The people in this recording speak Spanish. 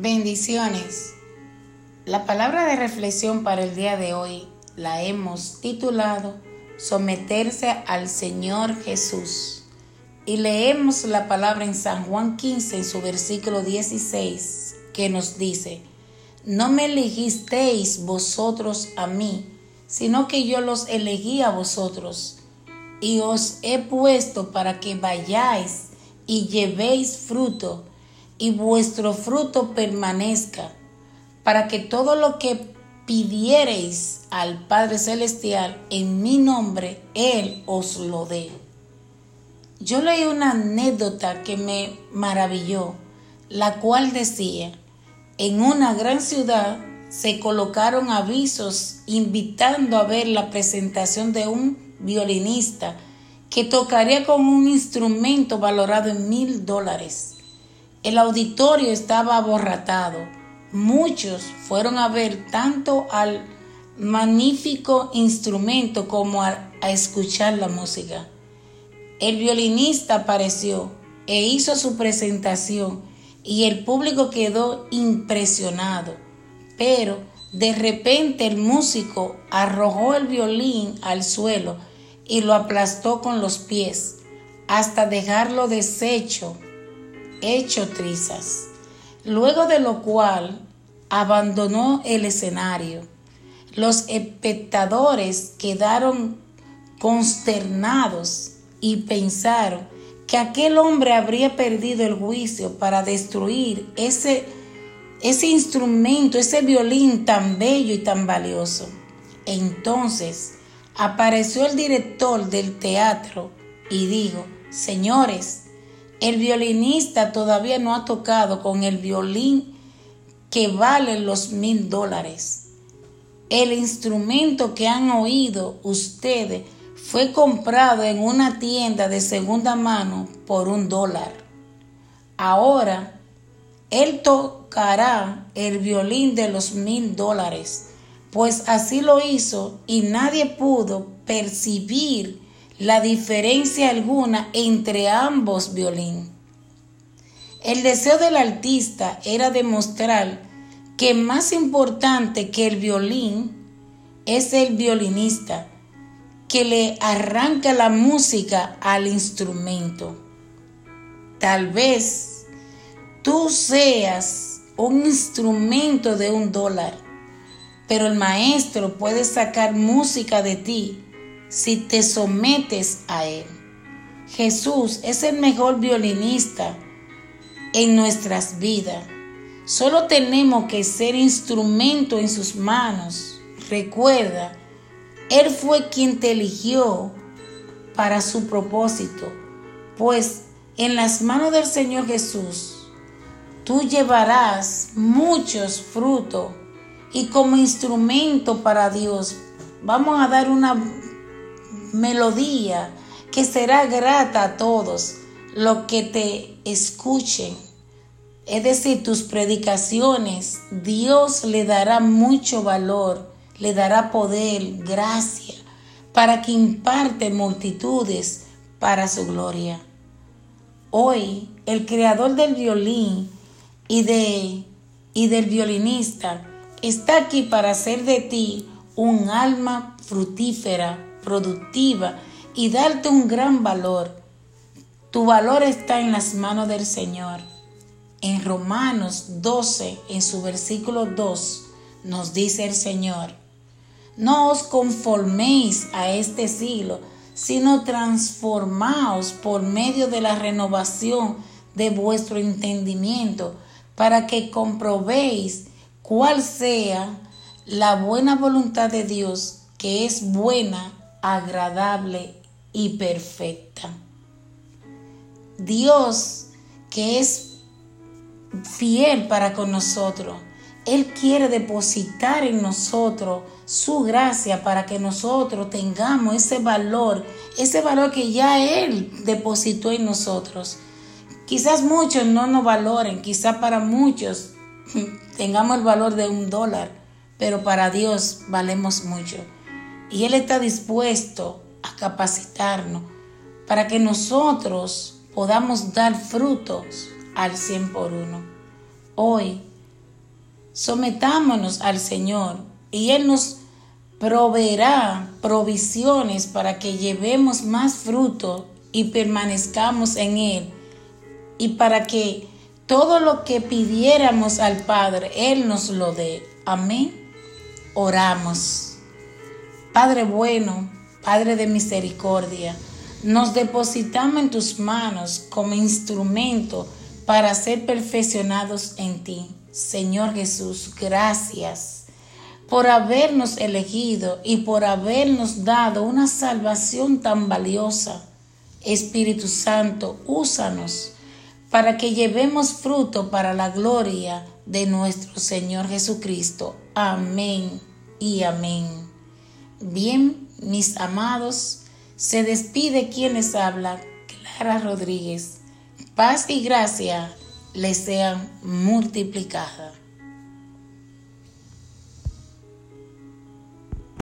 Bendiciones. La palabra de reflexión para el día de hoy la hemos titulado Someterse al Señor Jesús. Y leemos la palabra en San Juan 15 en su versículo 16 que nos dice, No me elegisteis vosotros a mí, sino que yo los elegí a vosotros y os he puesto para que vayáis y llevéis fruto y vuestro fruto permanezca, para que todo lo que pidiereis al Padre Celestial en mi nombre, Él os lo dé. Yo leí una anécdota que me maravilló, la cual decía, en una gran ciudad se colocaron avisos invitando a ver la presentación de un violinista que tocaría con un instrumento valorado en mil dólares. El auditorio estaba aborratado. Muchos fueron a ver tanto al magnífico instrumento como a, escuchar la música. El violinista apareció e hizo su presentación y el público quedó impresionado. Pero de repente el músico arrojó el violín al suelo y lo aplastó con los pies hasta dejarlo deshecho hecho trizas, luego de lo cual abandonó el escenario. Los espectadores quedaron consternados y pensaron que aquel hombre habría perdido el juicio para destruir ese, ese instrumento, ese violín tan bello y tan valioso. Entonces apareció el director del teatro y dijo, señores, el violinista todavía no ha tocado con el violín que vale los mil dólares. El instrumento que han oído ustedes fue comprado en una tienda de segunda mano por un dólar. Ahora, él tocará el violín de los mil dólares, pues así lo hizo y nadie pudo percibir la diferencia alguna entre ambos violín. El deseo del artista era demostrar que más importante que el violín es el violinista, que le arranca la música al instrumento. Tal vez tú seas un instrumento de un dólar, pero el maestro puede sacar música de ti si te sometes a Él. Jesús es el mejor violinista en nuestras vidas. Solo tenemos que ser instrumento en sus manos. Recuerda, Él fue quien te eligió para su propósito, pues en las manos del Señor Jesús tú llevarás muchos frutos y como instrumento para Dios vamos a dar una melodía que será grata a todos los que te escuchen. Es decir, tus predicaciones, Dios le dará mucho valor, le dará poder, gracia, para que imparte multitudes para su gloria. Hoy, el creador del violín y, de, y del violinista está aquí para hacer de ti un alma frutífera productiva y darte un gran valor. Tu valor está en las manos del Señor. En Romanos 12, en su versículo 2, nos dice el Señor, no os conforméis a este siglo, sino transformaos por medio de la renovación de vuestro entendimiento, para que comprobéis cuál sea la buena voluntad de Dios, que es buena, agradable y perfecta. Dios que es fiel para con nosotros, Él quiere depositar en nosotros su gracia para que nosotros tengamos ese valor, ese valor que ya Él depositó en nosotros. Quizás muchos no nos valoren, quizás para muchos tengamos el valor de un dólar, pero para Dios valemos mucho. Y Él está dispuesto a capacitarnos para que nosotros podamos dar frutos al cien por uno. Hoy Sometámonos al Señor y Él nos proveerá provisiones para que llevemos más fruto y permanezcamos en Él y para que todo lo que pidiéramos al Padre, Él nos lo dé. Amén. Oramos. Padre bueno, Padre de misericordia, nos depositamos en tus manos como instrumento para ser perfeccionados en ti. Señor Jesús, gracias por habernos elegido y por habernos dado una salvación tan valiosa. Espíritu Santo, úsanos para que llevemos fruto para la gloria de nuestro Señor Jesucristo. Amén y amén. Bien, mis amados, se despide quien les habla, Clara Rodríguez. Paz y gracia les sean multiplicadas.